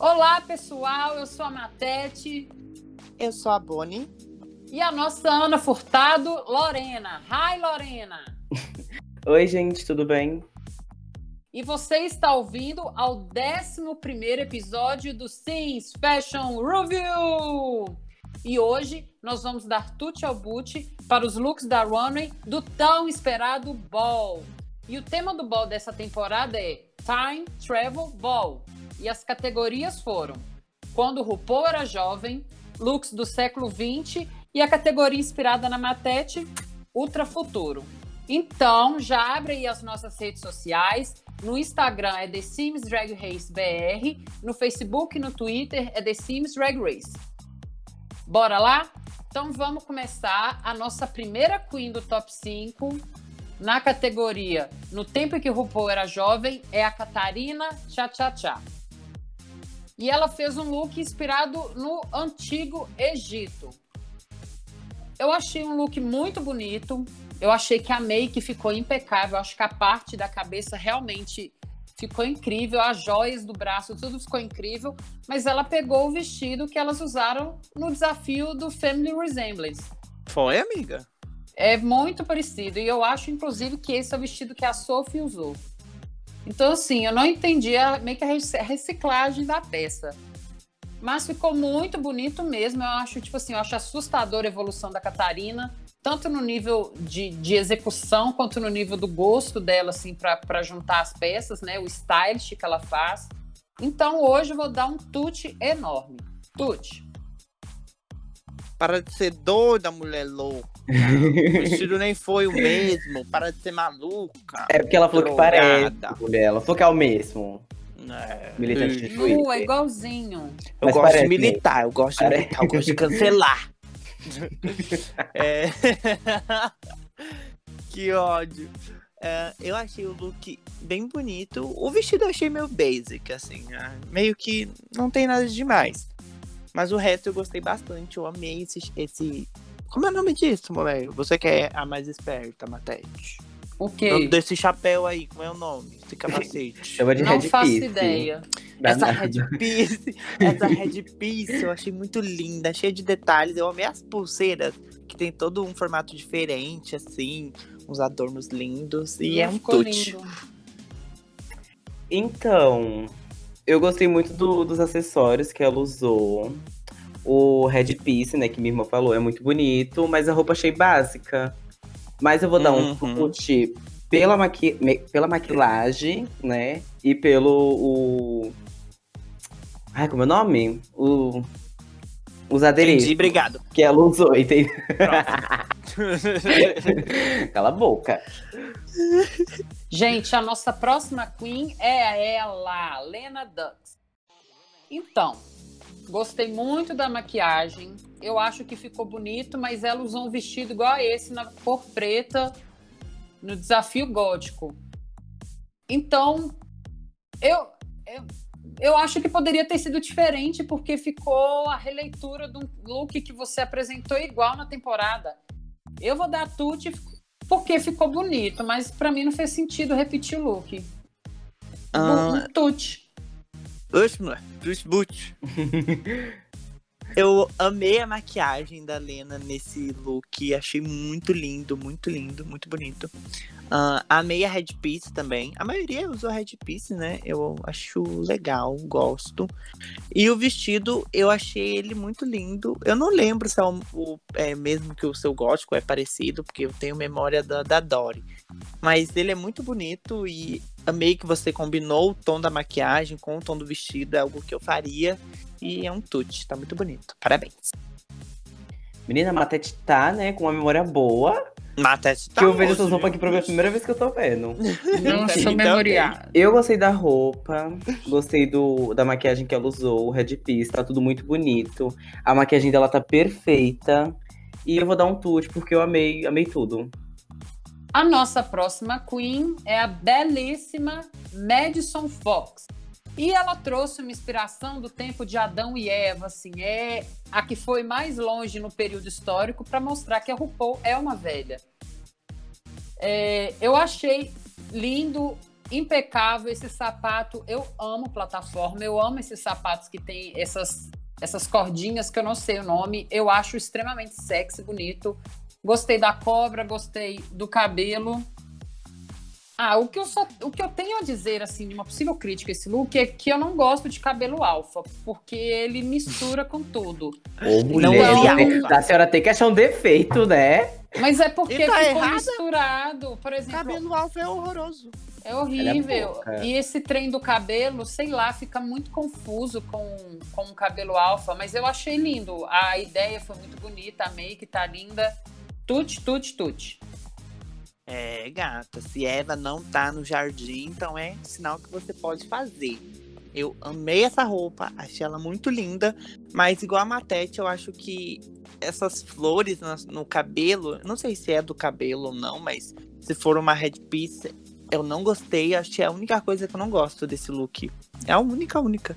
Olá, pessoal. Eu sou a Matete. Eu sou a Boni. E a nossa Ana Furtado, Lorena. Hi, Lorena. Oi, gente, tudo bem? E você está ouvindo ao 11 episódio do Sims Fashion Review. E hoje nós vamos dar tutti ao boot para os looks da runway do tão esperado Ball. E o tema do Ball dessa temporada é Time Travel Ball. E as categorias foram Quando RuPaul era jovem, looks do século 20 e a categoria inspirada na Matete, Ultra Futuro. Então, já abre aí as nossas redes sociais. No Instagram é The Sims Drag Race BR. No Facebook e no Twitter é The Sims Drag Race. Bora lá? Então vamos começar a nossa primeira Queen do Top 5 na categoria No Tempo em que RuPaul era jovem é a Catarina Cha Cha Cha. E ela fez um look inspirado no antigo Egito. Eu achei um look muito bonito. Eu achei que a make ficou impecável. Eu acho que a parte da cabeça realmente ficou incrível. As joias do braço, tudo ficou incrível. Mas ela pegou o vestido que elas usaram no desafio do Family Resemblance. Foi, amiga? É muito parecido. E eu acho, inclusive, que esse é o vestido que a Sophie usou. Então, assim, eu não entendi a, meio que a reciclagem da peça. Mas ficou muito bonito mesmo. Eu acho, tipo assim, eu acho assustadora a evolução da Catarina, tanto no nível de, de execução quanto no nível do gosto dela, assim, para juntar as peças, né? O stylist que ela faz. Então, hoje eu vou dar um tute enorme. Tute. Para de ser doida, mulher louca. o vestido nem foi o mesmo. Para de ser maluca. É porque ela falou que parece, mulher. Ela falou que é o mesmo. É. Militante de Twitter. Uh, é igualzinho. Eu Mas gosto de militar, eu gosto de militar, eu gosto de cancelar. é... que ódio. É, eu achei o look bem bonito. O vestido eu achei meio basic, assim. Né? Meio que não tem nada de demais. Mas o resto eu gostei bastante. Eu amei esse. esse... Como é o nome disso, moleque? Você que é a mais esperta, Matete. O quê? Desse chapéu aí, como é o nome? Esse capacete. Chama de Não Red faço Piece. ideia. Essa Red Piece, essa Red Piece eu achei muito linda, cheia de detalhes. Eu amei as pulseiras, que tem todo um formato diferente, assim, uns adornos lindos. E Não é um tute. lindo. Então, eu gostei muito do- dos acessórios que ela usou. O Red Piece, né, que minha irmã falou, é muito bonito, mas a roupa achei básica. Mas eu vou dar um Uhum. chute pela, maqui pela maquilagem, né? E pelo. O... Ai, como é o nome? O... Os adereços Entendi, obrigado. que ela usou, entendeu? Cala a boca. Gente, a nossa próxima Queen é ela, Lena Dux. Então, gostei muito da maquiagem. Eu acho que ficou bonito, mas ela usou um vestido igual a esse, na cor preta, no desafio gótico. Então, eu, eu, eu acho que poderia ter sido diferente, porque ficou a releitura do look que você apresentou igual na temporada. Eu vou dar tute porque ficou bonito, mas pra mim não fez sentido repetir o look. Ah, Um tute. Oxe, boot. Eu amei a maquiagem da Lena nesse look. Achei muito lindo, muito lindo, muito bonito. Ah, amei a headpiece também. A maioria usou headpiece, né? Eu acho legal, gosto. E o vestido, eu achei ele muito lindo. Eu não lembro se é, o, o- é mesmo que o seu gótico é parecido, porque eu tenho memória da, da Dory. Mas ele é muito bonito e amei que você combinou o tom da maquiagem com o tom do vestido. É algo que eu faria. E é um tute, tá muito bonito. Parabéns. Menina, a Matete tá, né, com uma memória boa. Matete tá que eu vejo essas roupas aqui pra ver a primeira vez que eu tô vendo. Não sou memoriada. Eu gostei da roupa, gostei do, da maquiagem que ela usou, o Red Piece, tá tudo muito bonito. A maquiagem dela tá perfeita. E eu vou dar um tute, porque eu amei, amei tudo. A nossa próxima Queen é a belíssima Madison Fox. E ela trouxe uma inspiração do tempo de Adão e Eva, assim, é a que foi mais longe no período histórico para mostrar que a RuPaul é uma velha. É, eu achei lindo impecável esse sapato. Eu amo plataforma, eu amo esses sapatos que tem essas, essas cordinhas que eu não sei o nome. Eu acho extremamente sexy, bonito. Gostei da cobra, gostei do cabelo. Ah, o que, eu só, o que eu tenho a dizer, assim, de uma possível crítica a esse look é que eu não gosto de cabelo alfa, porque ele mistura com tudo. Ô, mulher, Não, a senhora tem que achar um defeito, né? Mas é porque tá ficou errada? misturado. Por exemplo, Cabelo alfa é horroroso. é horrível. pouca. E esse trem do cabelo, sei lá, fica muito confuso com, com o cabelo alfa, mas eu achei lindo. A ideia foi muito bonita, a make tá linda. Tute, tute, tute. É, gata, se Eva não tá no jardim, então é sinal que você pode fazer. Eu amei essa roupa, achei ela muito linda, mas igual a Matete, eu acho que essas flores no, cabelo, não sei se é do cabelo ou não, mas se for uma headpiece, eu não gostei, achei a única coisa que eu não gosto desse look. É a única, única.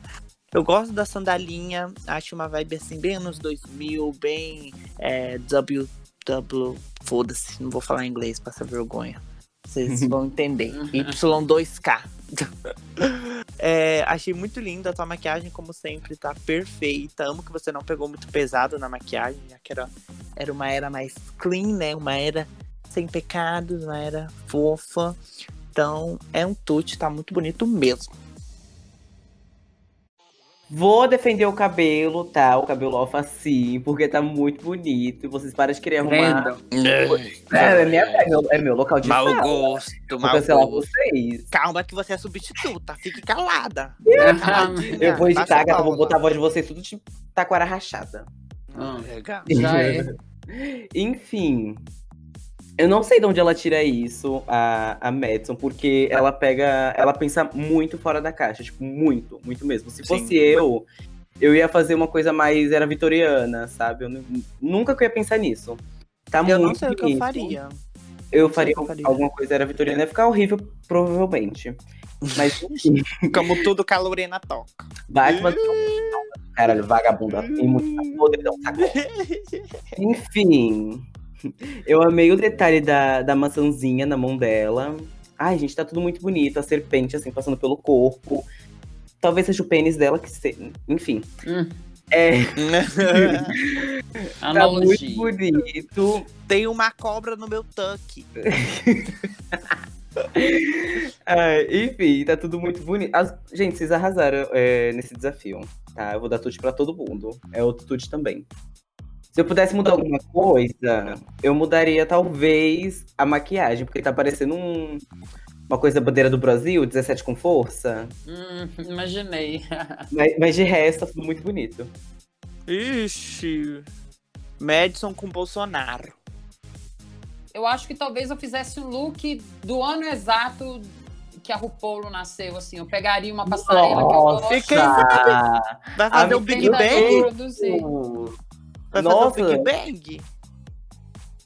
Eu gosto da sandalinha, acho uma vibe assim, bem anos 2000, bem é, W, W, foda-se, não vou falar inglês, passa vergonha. Vocês vão entender. Y2K. É, achei muito linda a tua maquiagem, como sempre, tá perfeita. Amo que você não pegou muito pesado na maquiagem, já que era, era uma era mais clean, né? Uma era sem pecados, uma era fofa. Então, é um tute, tá muito bonito mesmo. Vou defender o cabelo, tá? O cabelo alfa sim, porque tá muito bonito. E vocês param de querer arrumar. É, é, minha- é meu, é meu local de Mau fala. gosto, Vou cancelar gosto. vocês. Calma que você é substituta, fique calada. Eu vou editar, Passa gata, vou botar a voz de vocês tudo de taquara rachada. Ah, Legal. já é. Enfim. Eu não sei de onde ela tira isso, a, a Madison, porque ela pega. Ela pensa muito fora da caixa. Tipo, muito, muito mesmo. Se Sim. fosse eu, eu ia fazer uma coisa mais. Era vitoriana, sabe? Eu nu- nunca que eu ia pensar nisso. Tá Eu muito não sei o que eu faria. Eu faria, eu faria. alguma coisa era vitoriana. Ia ficar horrível, provavelmente. Mas enfim, Como tudo que a Lorena toca. vai tomar. Caralho, vagabunda. Tem muito podridão, saco. Enfim. Eu amei o detalhe da, da maçãzinha na mão dela. Ai, gente, tá tudo muito bonito. A serpente, assim, passando pelo corpo. Talvez seja o pênis dela que se... Enfim. Hum, É, tá muito analogia. bonito. Tem uma cobra no meu tanque. Ai, enfim, tá tudo muito bonito. As- Gente, vocês arrasaram é, nesse desafio, tá? Eu vou dar tudo pra todo mundo. É outro tudo também. Se eu pudesse mudar alguma coisa, eu mudaria talvez a maquiagem, porque tá parecendo um- uma coisa da bandeira do Brasil, 17 com força. Hum, imaginei. Mas, mas de resto, tá tudo muito bonito. Ixi. Madison com Bolsonaro. Eu acho que talvez eu fizesse um look do ano exato que a RuPaul nasceu, assim. Eu pegaria uma passarela que eu gosto. Fiquei- Vai fazer Ah, o Big Bang? Vai Nossa. fazer o Big Bang?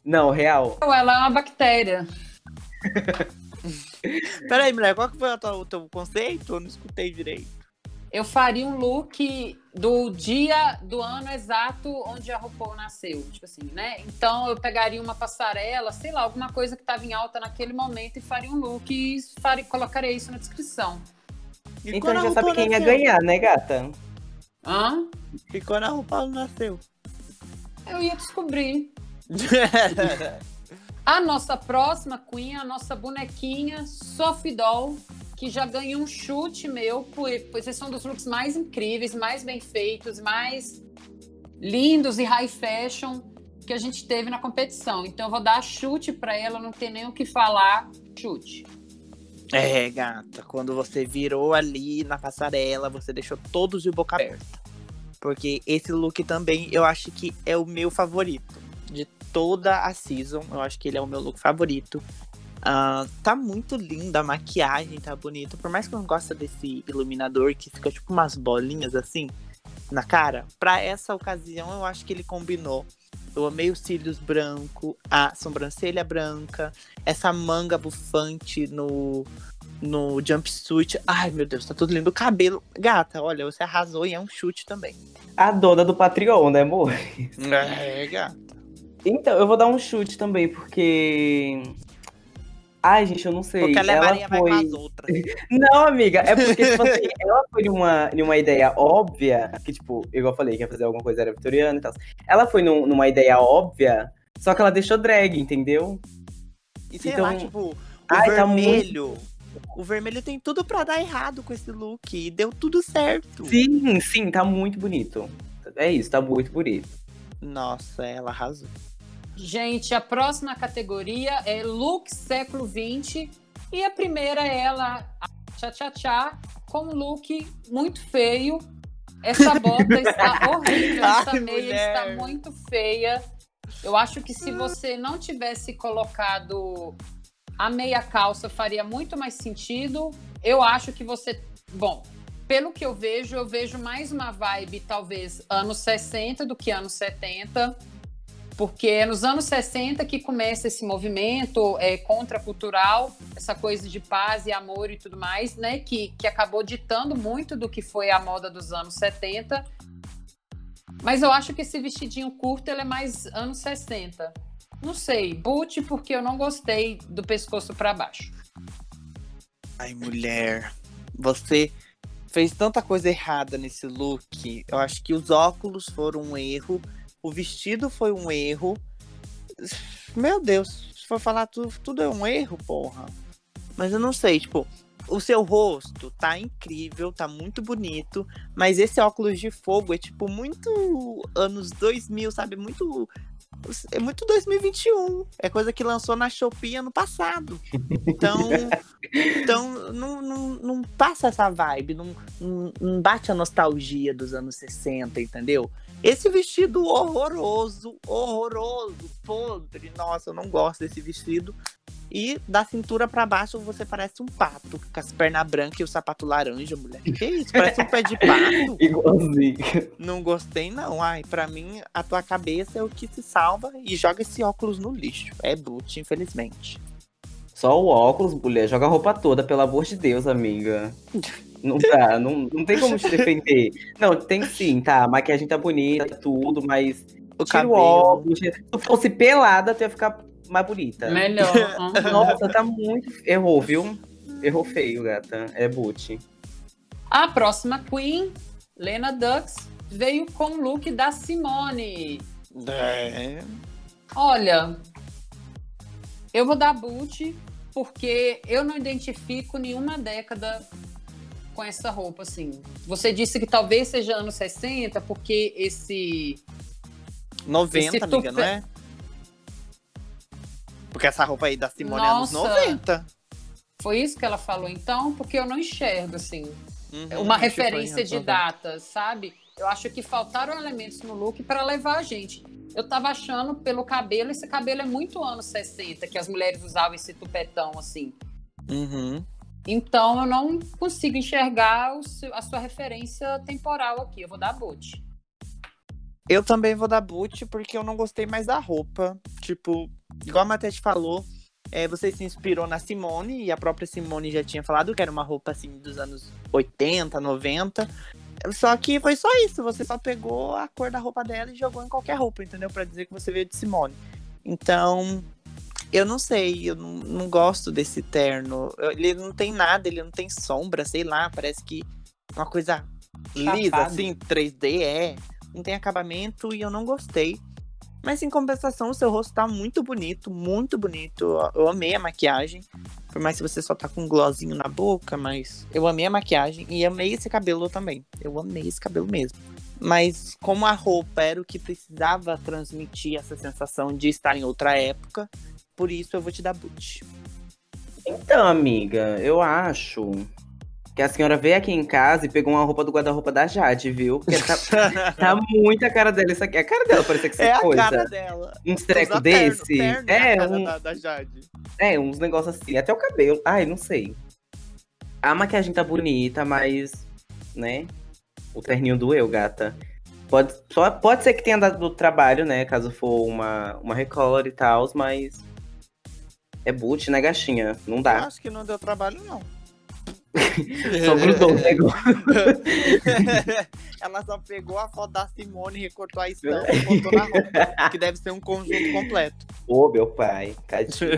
Não, real. Ela é uma bactéria. Peraí, mulher, qual que foi o teu, o teu conceito? Eu não escutei direito. Eu faria um look do dia do ano exato onde a RuPaul nasceu, tipo assim, né? Então eu pegaria uma passarela, sei lá, alguma coisa que estava em alta naquele momento e faria um look e faria, colocaria isso na descrição. E Então já sabe quem ia nasceu? ganhar, né, gata? Hã? E quando a RuPaul nasceu? Eu ia descobrir. A nossa próxima Queen, a nossa bonequinha Sophie Doll, que já ganhou um chute meu, por- pois esses são dos looks mais incríveis, mais bem feitos, mais lindos e high fashion que a gente teve na competição. Então eu vou dar chute para ela, não tem nem o que falar. Chute. é, gata, quando você virou ali na passarela, você deixou todos de boca aberta. Porque esse look também, eu acho que é o meu favorito. De toda a season, eu acho que ele é o meu look favorito. Ah, tá muito linda a maquiagem, tá bonito. Por mais que eu não goste desse iluminador que fica tipo umas bolinhas assim na cara, pra essa ocasião eu acho que ele combinou. Eu amei os cílios branco, a sobrancelha branca, essa manga bufante no, no jumpsuit. Ai, meu Deus, tá tudo lindo. O cabelo. Gata, olha, você arrasou e é um chute também. A dona do Patreon, né, amor? É, gata. Então, eu vou dar um chute também, porque Ai, gente, eu não sei. Porque ela é ela Maria vai foi... com as outras. Não, amiga, é porque, tipo assim, ela foi numa, numa ideia óbvia, que, tipo, igual eu falei, que ia fazer alguma coisa era vitoriana e tal. Ela foi num- numa ideia óbvia, só que ela deixou drag, entendeu? E sei Então- lá, tipo, o Ai, tá vermelho. O vermelho tem tudo pra dar errado com esse look. E deu tudo certo. Sim, sim, tá muito bonito. É isso, tá muito bonito. Nossa, ela arrasou. Gente, a próxima categoria é look século XX. E a primeira é ela, a Tchá Tchá Tchá, com um look muito feio. Essa bota está horrível, essa Ai, meia mulher. está muito feia. Eu acho que se você não tivesse colocado a meia calça, faria muito mais sentido. Eu acho que você. Bom, pelo que eu vejo, eu vejo mais uma vibe, talvez, anos 60 do que anos 70. Porque é nos anos 60 que começa esse movimento é, contracultural, essa coisa de paz e amor e tudo mais, né? Que, que acabou ditando muito do que foi a moda dos anos 70. Mas eu acho que esse vestidinho curto ele é mais anos 60. Não sei, boot porque eu não gostei do pescoço para baixo. Ai, mulher. Você fez tanta coisa errada nesse look. Eu acho que os óculos foram um erro. O vestido foi um erro. Meu Deus, se for falar tudo, tudo é um erro, porra. Mas eu não sei, tipo, o seu rosto tá incrível, tá muito bonito, mas esse óculos de fogo é tipo muito anos 2000, sabe? Muito é muito 2021. É coisa que lançou na Shopee ano passado. Então, então não, não, não passa essa vibe, não, não, não bate a nostalgia dos anos 60, entendeu? Esse vestido horroroso, horroroso, podre. Nossa, eu não gosto desse vestido. E da cintura pra baixo você parece um pato, com as pernas brancas e o sapato laranja, mulher. Que isso? Parece um pé de pato. Igualzinho. Não gostei, não. Ai, pra mim, a tua cabeça é o que se salva e joga esse óculos no lixo. É boot, infelizmente. Só o óculos, mulher, joga a roupa toda, pelo amor de Deus, amiga. Não dá, não, não tem como te defender. Não, tem sim, tá? A maquiagem tá bonita, tudo, mas O tira cabelo. o óculos. Se tu fosse pelada, tu ia ficar mais bonita. Melhor. Uhum. Nossa, tá muito. Errou, viu? Errou feio, gata. É boot. A próxima Queen, Lena Dux, veio com o look da Simone. É. Olha, eu vou dar boot porque eu não identifico nenhuma década com essa roupa, assim. Você disse que talvez seja anos 60, porque esse 90, Esse amiga, não tupé- é? Porque essa roupa aí da Simone é anos Nossa. 90. foi isso que ela falou então, porque eu não enxergo assim. Uhum, uma referência anos de 90. data, sabe? Eu acho que faltaram elementos no look para levar a gente. Eu tava achando pelo cabelo, esse cabelo é muito anos 60, que as mulheres usavam esse tupetão assim. Uhum. Então eu não consigo enxergar o seu- a sua referência temporal aqui. Eu vou dar boot. Eu também vou dar boot porque eu não gostei mais da roupa. Tipo, igual a Matete falou, é, você se inspirou na Simone e a própria Simone já tinha falado que era uma roupa assim dos anos 80, 90. Só que foi só isso, você só pegou a cor da roupa dela e jogou em qualquer roupa, entendeu? Pra dizer que você veio de Simone. Então, eu não sei, eu não, não gosto desse terno. Ele não tem nada, ele não tem sombra, sei lá, parece que uma coisa lisa, Chapado. assim, 3D, é. Não tem acabamento e eu não gostei. Mas em compensação, o seu rosto tá muito bonito, muito bonito. Eu amei a maquiagem. Por mais que você só tá com um glossinho na boca, mas eu amei a maquiagem e amei esse cabelo também. Eu amei esse cabelo mesmo. Mas como a roupa era o que precisava transmitir essa sensação de estar em outra época, por isso eu vou te dar boot. Então, amiga, eu acho que a senhora veio aqui em casa e pegou uma roupa do guarda-roupa da Jade, viu? Porque tá, tá muito a cara dela isso aqui. A cara dela parecia que É essa a coisa. cara dela. Uns trecos Usa terno, desse. terno é, é, a um, da, da Jade. é, uns negócios assim. Até o cabelo. Ai, não sei. A maquiagem tá bonita, mas, né? O terninho doeu, gata. Pode, só, pode ser que tenha dado do trabalho, né? Caso for uma, uma recolor e tal, mas. É boot, né, gatinha? Não Eu dá. acho que não deu trabalho, não. Só grudou o negócio. ela só pegou a foto da Simone, recortou a estampa e botou na roupa. que deve ser um conjunto completo. Ô, meu pai. Tadinho.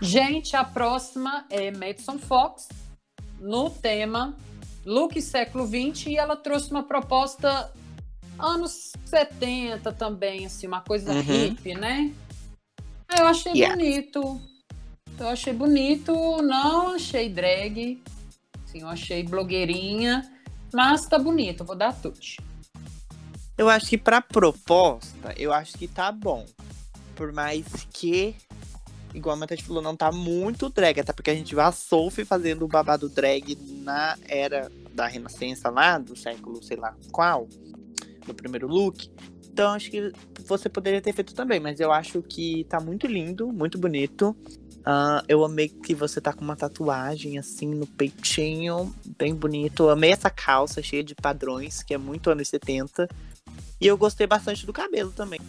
Gente, a próxima é Madison Fox, no tema Look século XX, e ela trouxe uma proposta anos 70 também, assim, uma coisa Uhum. hippie, né? Eu achei Yeah. bonito. Eu achei bonito, não achei drag. Assim, eu achei blogueirinha, mas tá bonito, vou dar tute. Eu acho que pra proposta, eu acho que tá bom. Por mais que, igual a Matheus falou, não tá muito drag. Até porque a gente Sophie fazendo o babado drag na era da Renascença lá, do século sei lá qual, no primeiro look. Então acho que você poderia ter feito também, mas eu acho que tá muito lindo, muito bonito. Ah, eu amei que você tá com uma tatuagem assim no peitinho, bem bonito. Eu amei essa calça cheia de padrões, que é muito anos 70. E eu gostei bastante do cabelo também.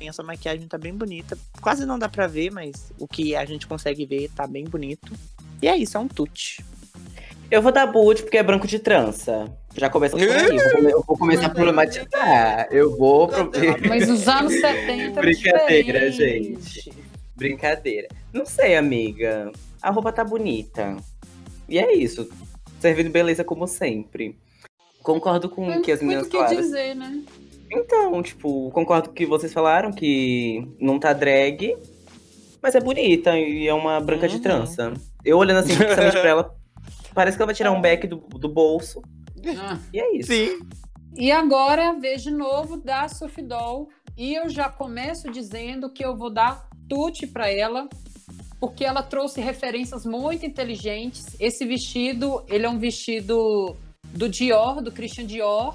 Essa maquiagem tá bem bonita. Quase não dá pra ver, mas o que a gente consegue ver tá bem bonito. E é isso, é um tute. Eu vou dar boot porque é branco de trança. Já começa por aí. Eu vou, come- eu vou começar a problematizar. Eu vou. pro- Mas os anos 70 Brincadeira, diferente. gente. Brincadeira. Não sei, amiga. A roupa tá bonita. E é isso. Servindo beleza como sempre. Concordo com o que as meninas Muito o que falaram. dizer, né? Então, tipo, concordo com o que vocês falaram, que não tá drag, mas é bonita e é uma branca de Uhum. trança. Eu olhando assim, fixamente pra ela, parece que ela vai tirar um back do, do bolso. Ah. E é isso. Sim. E agora vez de novo da Sophie Doll. E eu já começo dizendo que eu vou dar tute para ela, porque ela trouxe referências muito inteligentes. Esse vestido, ele é um vestido do Dior, do Christian Dior,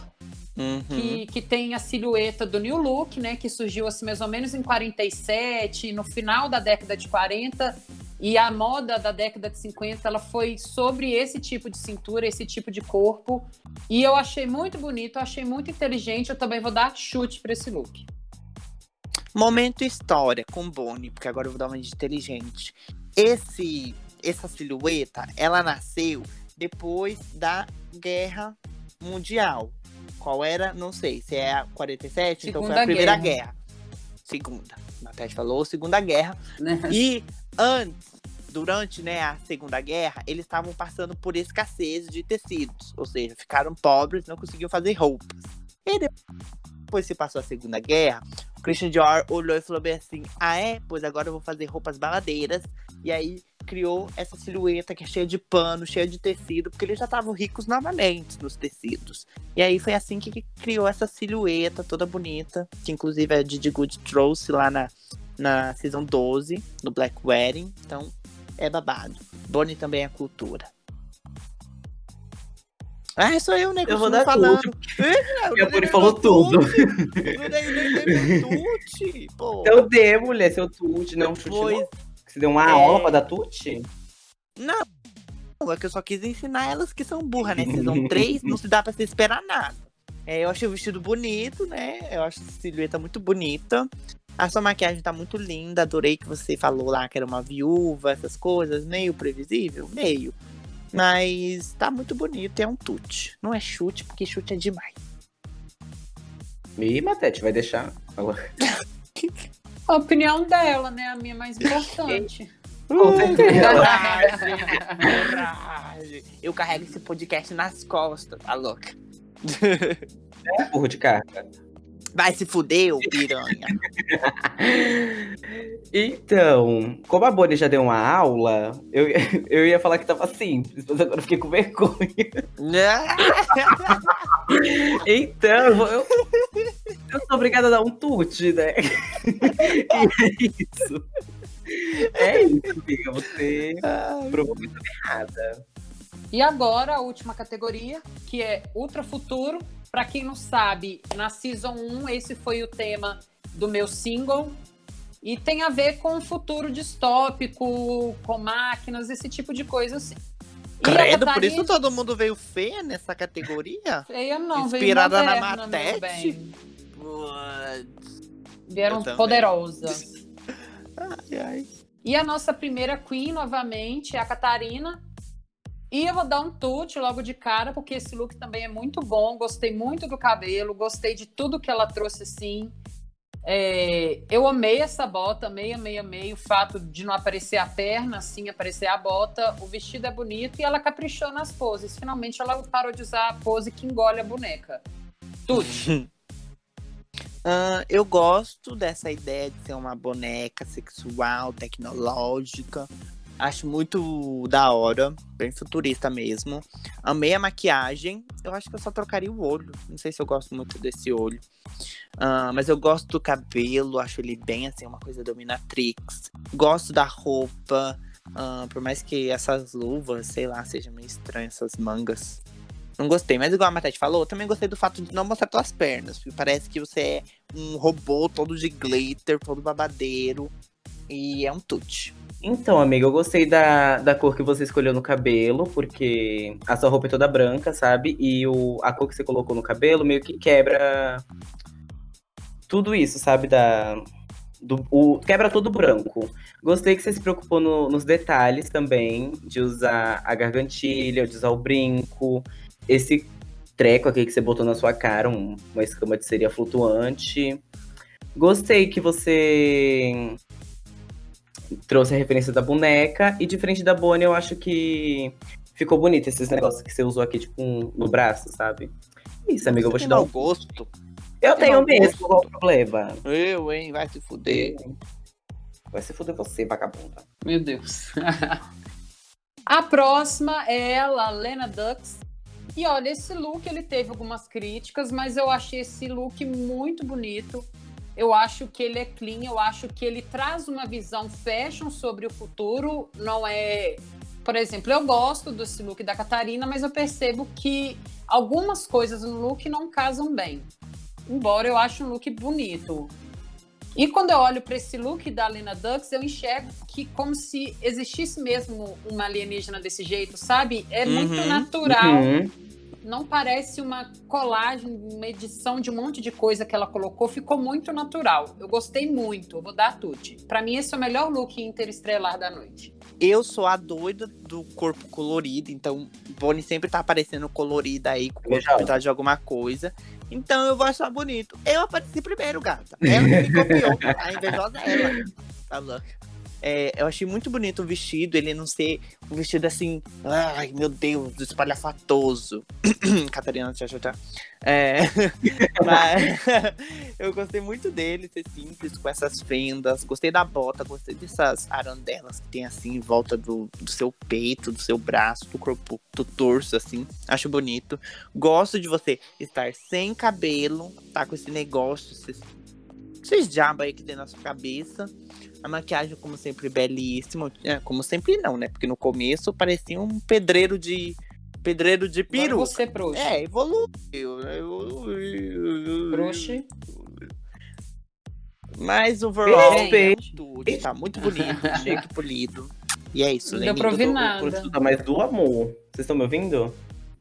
Uhum. que, que tem a silhueta do New Look, né? Que surgiu assim mais ou menos em 47, no final da década de 40. E a moda da década de 50, ela foi sobre esse tipo de cintura, esse tipo de corpo. E eu achei muito bonito, eu achei muito inteligente. Eu também vou dar chute para esse look. Momento história com Bonnie, porque agora eu vou dar uma de inteligente. Esse, essa silhueta, ela nasceu depois da Guerra Mundial. Qual era? Não sei. Se é a 47, então foi Segunda a Primeira Guerra. Guerra. Segunda. Matheus falou Segunda Guerra. Né? E antes, durante né, a Segunda Guerra, eles estavam passando por escassez de tecidos. Ou seja, ficaram pobres, não conseguiam fazer roupas. E depois se passou a Segunda Guerra, o Christian Dior olhou e falou bem assim: Ah, é? Pois agora eu vou fazer roupas baladeiras. E aí criou essa silhueta que é cheia de pano, cheia de tecido, porque eles já estavam ricos novamente nos tecidos. E aí foi assim que criou essa silhueta toda bonita, que inclusive a Didi Good trouxe lá na, na Season 12, no Black Wedding. Então, é babado. Bonnie também é cultura. Ah, sou eu, né? que Eu vou dar falando. tudo. É, Porque a Bonnie falou tudo. tute. Pô. Eu dei, mulher, seu tute, não chute Pois. Você deu uma é. aula pra dar tute? Não, é que eu só quis ensinar elas que são burras, né? Season 3 não se dá pra se esperar nada. É, eu achei o vestido bonito, né? Eu acho a silhueta muito bonita. A sua maquiagem tá muito linda. Adorei que você falou lá que era uma viúva, essas coisas. Meio previsível? Meio. Mas tá muito bonito, é um tute. Não é chute, porque chute é demais. Ih, Matete, vai deixar? A opinião dela, né? A minha mais importante. Com certeza. Coragem, coragem. Eu carrego esse podcast nas costas, tá louca? Burro de carga. Vai se fuder, ô piranha. Então, como a Bonnie já deu uma aula, eu, eu ia falar que tava simples, mas agora eu fiquei com vergonha. Então, eu, eu, sou obrigada a dar um tute, né? E é isso. É isso, amiga. Você provou muito errada. E agora a última categoria, que é Ultra Futuro. Para quem não sabe, na Season 1, esse foi o tema do meu single. E tem a ver com o futuro distópico, com máquinas, esse tipo de coisa assim. Credo, por isso todo mundo veio feia nessa categoria? Feia não, veio Inspirada na moderna, Matete? Vieram poderosas. Ai, ai. E a nossa primeira queen, novamente, é a Catarina. E eu vou dar um tute logo de cara, porque esse look também é muito bom. Gostei muito do cabelo, gostei de tudo que ela trouxe, sim. É, eu amei essa bota, amei, amei, amei o fato de não aparecer a perna, assim, aparecer a bota. O vestido é bonito e ela caprichou nas poses. Finalmente ela parou de usar a pose que engole a boneca. Tudo. Uh, eu gosto dessa ideia de ser uma boneca sexual, tecnológica. Acho muito da hora, bem futurista mesmo. Amei a maquiagem. Eu acho que eu só trocaria o olho. Não sei se eu gosto muito desse olho. Uh, mas eu gosto do cabelo, acho ele bem assim, uma coisa dominatrix. Gosto da roupa. Uh, por mais que essas luvas, sei lá, sejam meio estranhas, essas mangas. Não gostei, mas igual a Matete falou, também gostei do fato de não mostrar tuas pernas. Porque parece que você é um robô todo de glitter, todo babadeiro. E é um tute. Então, amiga, eu gostei da, da cor que você escolheu no cabelo, porque a sua roupa é toda branca, sabe? E o, a cor que você colocou no cabelo meio que quebra tudo isso, sabe? Da, do, o, quebra todo branco. Gostei que você se preocupou no, nos detalhes também, de usar a gargantilha, de usar o brinco, esse treco aqui que você botou na sua cara, um, uma escama de seria flutuante. Gostei que você trouxe a referência da boneca. E diferente da Bonnie, eu acho que ficou bonito esses negócios que você usou aqui, tipo, um, no braço, sabe? Isso, amigo, eu vou te dar um gosto. Eu tenho mesmo, qual o problema? Eu, hein? Vai se fuder. Vai se fuder você, vagabunda. Meu Deus. a próxima é ela, Lena Dux, e olha, esse look ele teve algumas críticas, mas eu achei esse look muito bonito. Eu acho que ele é clean, eu acho que ele traz uma visão fashion sobre o futuro. Não é. Por exemplo, eu gosto desse look da Catarina, mas eu percebo que algumas coisas no look não casam bem. Embora eu ache um look bonito. E quando eu olho para esse look da Lena Dux, eu enxergo que como se existisse mesmo uma alienígena desse jeito, sabe? É uhum, muito natural. Uhum. Não parece uma colagem, uma edição de um monte de coisa que ela colocou. Ficou muito natural. Eu gostei muito. vou dar tudo. Para mim, esse é o melhor look interestrelar da noite. Eu sou a doida do corpo colorido, então Bonnie sempre tá aparecendo colorida aí, com corpo de alguma coisa. Então eu vou achar bonito. Eu apareci primeiro, gata. Ela me copiou. A invejosa é ela. Tá louca. É, eu achei muito bonito o vestido, ele não ser um vestido assim, ai meu Deus, espalhafatoso. Catarina, tchau, tchau. É, mas eu gostei muito dele ser simples, com essas fendas. Gostei da bota, gostei dessas arandelas que tem assim em volta do, do seu peito, do seu braço, do corpo, do torso, assim. Acho bonito. Gosto de você estar sem cabelo, tá com esse negócio, esses, esses diabos aí que tem na sua cabeça. A maquiagem, como sempre, belíssima. É, como sempre, não, né? Porque no começo parecia um pedreiro de. Pedreiro de peru. Agora você, trouxa. É, evoluiu. evoluiu. Trouxa. Mas o overall tudo, tá muito bonito, jeito polido. E é isso, Não deu pra ouvir nada. Mas mais do amor. Vocês estão me ouvindo?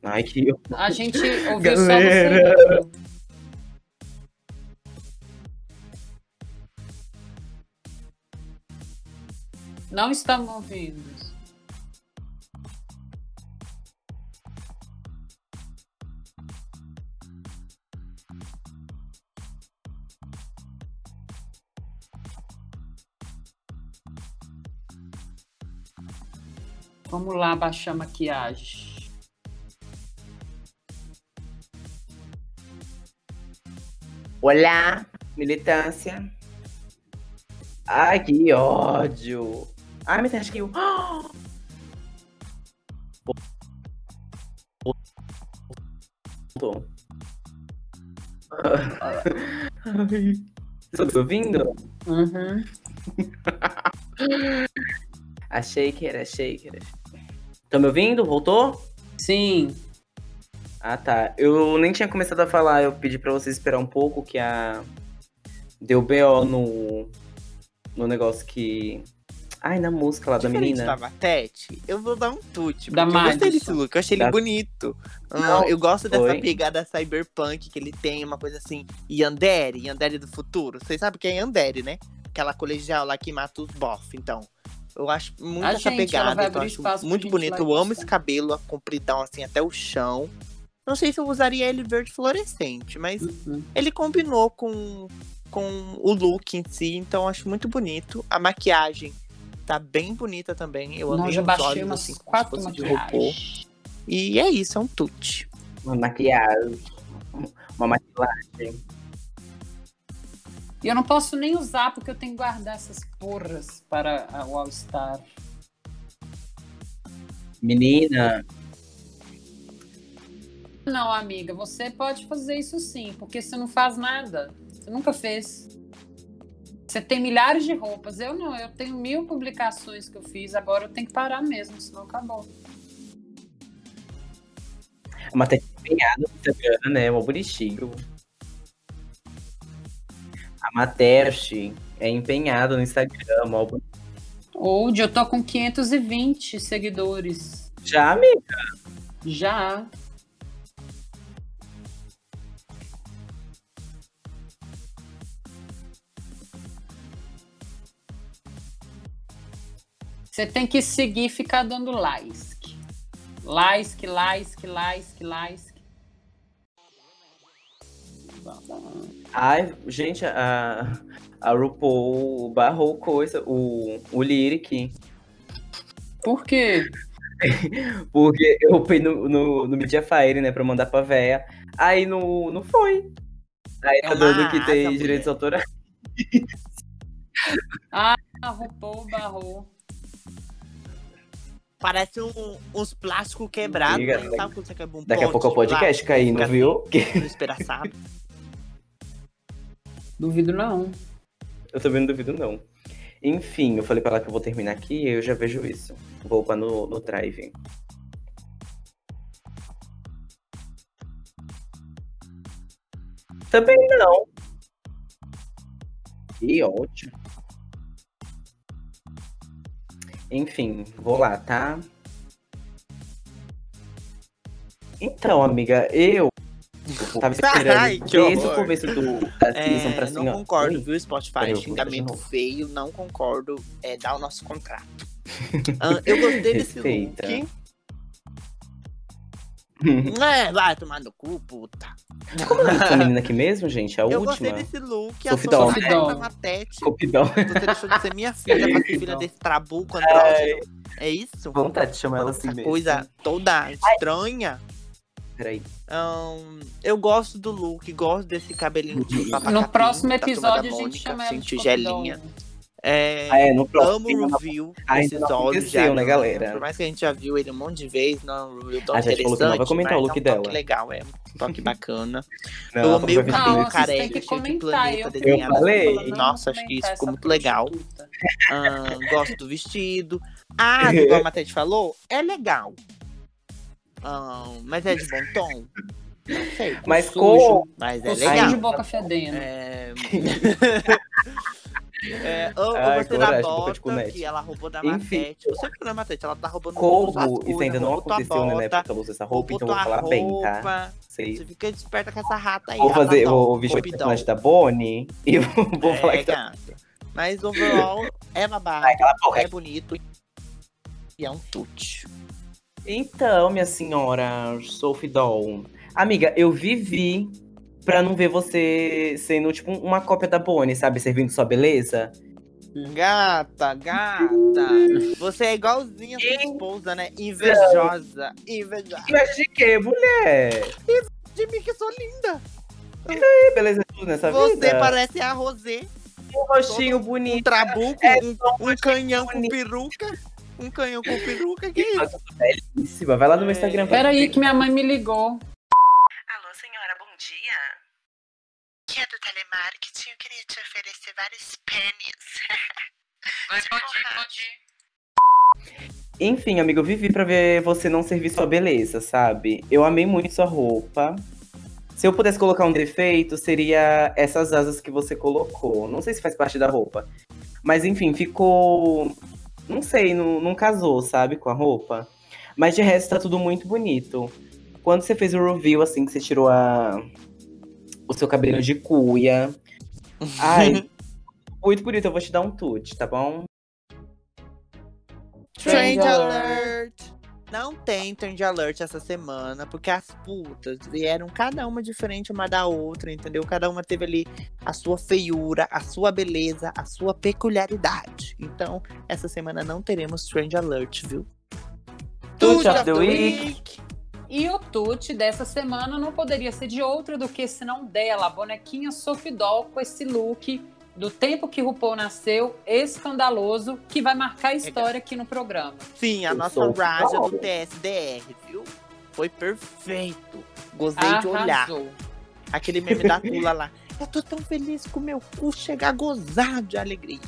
Ai, que... A gente ouviu Galera. só no Não estamos ouvindo. Vamos lá baixar a maquiagem. Olá, militância. Ai, que ódio. Ai, acho que eu. Voltou. Estou me ouvindo? Uhum. achei que era, achei que era. Estão me ouvindo? Voltou? Sim. Ah, tá. Eu nem tinha começado a falar, eu pedi pra vocês esperar um pouco, que a. Deu BO no. No negócio que Ai, na música lá Diferente da menina. da Matete, eu vou dar um tute. Da eu gostei desse look, eu achei ele da... bonito. Não, eu gosto dessa foi. pegada cyberpunk que ele tem, uma coisa assim. Yandere, Yandere do futuro. Vocês sabem quem é Yandere, né? Aquela colegial lá que mata os boff, então. Eu acho muito A essa gente, pegada. então acho muito bonito. Eu amo esse cabelo compridão, assim, até o chão. Não sei se eu usaria ele verde fluorescente, mas Uhum. ele combinou com, com o look em si, então eu acho muito bonito. A maquiagem tá bem bonita também. Eu Não, amei já os baixei olhos, umas assim, como se quatro fosse robô. maquiagens. E é isso, é um tute. Uma maquiagem. Uma maquilagem. E eu não posso nem usar porque eu tenho que guardar essas porras para a All Star. Menina, Não, amiga, você pode fazer isso sim, porque você não faz nada. Você nunca fez. Você tem milhares de roupas. Eu não, eu tenho mil publicações que eu fiz, agora eu tenho que parar mesmo, senão acabou. a matéria empenhada no Instagram, né? Mó bonitinho. A Materche é empenhada no Instagram. Hoje eu tô com 520 seguidores. Já, amiga? Já. Você tem que seguir e ficar dando like. Like, like, like, like. Ai, gente, a, a RuPaul barrou coisa, o, o Lyric. Por quê? Porque eu fui no, no, no Mediafire, né, pra mandar pra véia. Aí não, não foi. Aí É tá dando que tem direitos autorais. A RuPaul barrou. Parece um- uns plásticos quebrados, né? daqui- Sabe quando você quebra um Daqui a pouco é o de podcast caindo, viu? assim, no espedaçado? Duvido não. Eu também não duvido, não. Enfim, eu falei pra ela que eu vou terminar aqui e eu já vejo isso. Vou upar no, no Drive. Também não. Que ótimo. Enfim, vou lá, tá? Então, amiga, eu tava esperando Ai, que desde horror. o começo do, da season pra É, assim, não concordo, Oi? viu, Spotify? Eu Xingamento feio, não concordo. É, dá o nosso contrato. Ah, eu gostei desse Respeita. look. É, vai tomar no cu, puta. Como é essa menina aqui mesmo, gente? A Eu última? gostei desse look. Sophie a. Doll. Matete. Copidão. Você deixou de ser minha filha pra ser filha desse trabuco andrógeno. É isso? Vontade de chamar ela assim mesmo. coisa toda estranha. Peraí. Ahn, eu gosto do look, gosto desse cabelinho de papacapim No próximo Turma episódio da a gente chama ela de tigelinha. Copidão. É, Ah, é, no amo próximo. o review Ainda desses não olhos já, né, galera? Por mais que a gente já viu ele um monte de vezes, não review tão A gente falou que não vai interessante, comentar o look é um dela. legal, é um toque bacana. Não, eu amei o cabelo que cheio de comentar. planeta Eu, desenhado. Eu falei. Nossa, acho que isso ficou muito legal. Ahn, gosto do vestido. Ah, igual a Matheus falou, é legal. Ahn, mas é de bom tom? Não sei. Mas Sujo. com... Mas é legal. de boca fedendo. É... é, eu, eu Ai, coragem, boca de bota que ela roubou da Enfim. Matete. Você viu, né, Matete? Ela tá roubando Como isso ainda não aconteceu, né, na época que ela usou essa roupa, então vou falar bem, tá? roupa. Sei. Você fica esperta com essa rata aí. Vou fazer, vou vestir o personagem da Bonnie e vou falar É, que tá... Mas overall é babado, Ai, é bonito e é um tute. Então, minha senhora, Sophie Doll. Amiga, eu vivi pra não ver você sendo, tipo, uma cópia da Bonnie, sabe? Servindo sua beleza. Gata, gata. Você é igualzinha a sua esposa, né? Invejosa. Invejosa. Mas de quê, mulher? De mim que sou linda. Que beleza é tudo nessa Você vida? parece a Rosé. um rostinho Um bonito. trabuco, É um, um canhão com peruca. Um canhão com peruca. Que isso? Belíssima. Vai lá no meu É. Instagram. Peraí, que minha mãe me ligou. Alô, senhora, bom dia. Que é do telemarketing, eu queria te oferecer vários pênis. Vai, pode ir, pode ir. Enfim, amiga, eu vivi pra ver você não servir sua beleza, sabe? Eu amei muito sua roupa. Se eu pudesse colocar um defeito, seria essas asas que você colocou. Não sei se faz parte da roupa. Mas enfim, ficou. Não sei, não, não casou, sabe, com a roupa. Mas de resto tá tudo muito bonito. Quando você fez o review, assim, que você tirou a... o seu cabelo de cuia. Ai, muito bonito, eu vou te dar um tute, tá bom? Trend Trend Alert! Não tem Trend Alert essa semana, porque as putas vieram cada uma diferente uma da outra, entendeu? Cada uma teve ali a sua feiura, a sua beleza, a sua peculiaridade. Então, essa semana não teremos Trend Alert, viu? Tut Tut of the Week. E o tute dessa semana não poderia ser de outra do que senão dela, a bonequinha Sophie Doll com esse look do tempo que RuPaul nasceu, escandaloso, que vai marcar a história aqui no programa. Sim, a Eu nossa Raja do. TSDR, viu? Foi perfeito. Gozei de olhar. Arrasou. Aquele meme da Tula lá. Eu tô tão feliz com o meu cu chegar a gozar de alegria.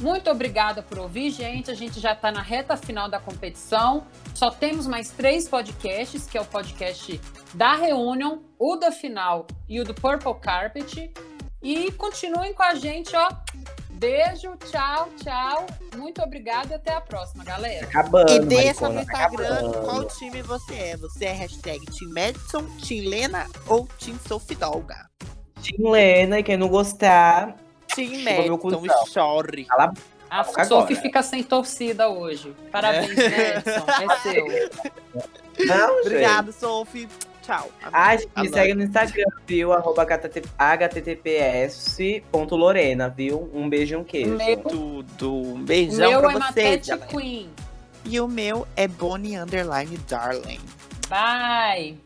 Muito obrigada por ouvir, gente. A gente já está na reta final da competição. Só temos mais três podcasts, que é o podcast da Reunion, o da final e o do Purple Carpet. E continuem com a gente, ó. Beijo, tchau, tchau. Muito obrigada e até a próxima, galera. Acabando, E deixa no Instagram acabando. qual time você é. Você é hashtag Team Madison, Team Lena ou Team Sophie Dolga? Tim Lena, e quem não gostar, Team meu Madison, cuzão. chore. cala A. Sophie fica sem torcida hoje. Parabéns, Edson. É seu. Não, Obrigado, Sophie. Tchau. Ah, me segue no Instagram, viu? Arroba https.lorena, viu? Um beijo e um queijo. Meu- Tudo. Um O beijão meu pra é vocês, Matete galera. Queen. E o meu é Bonnie Underline Darling. Bye.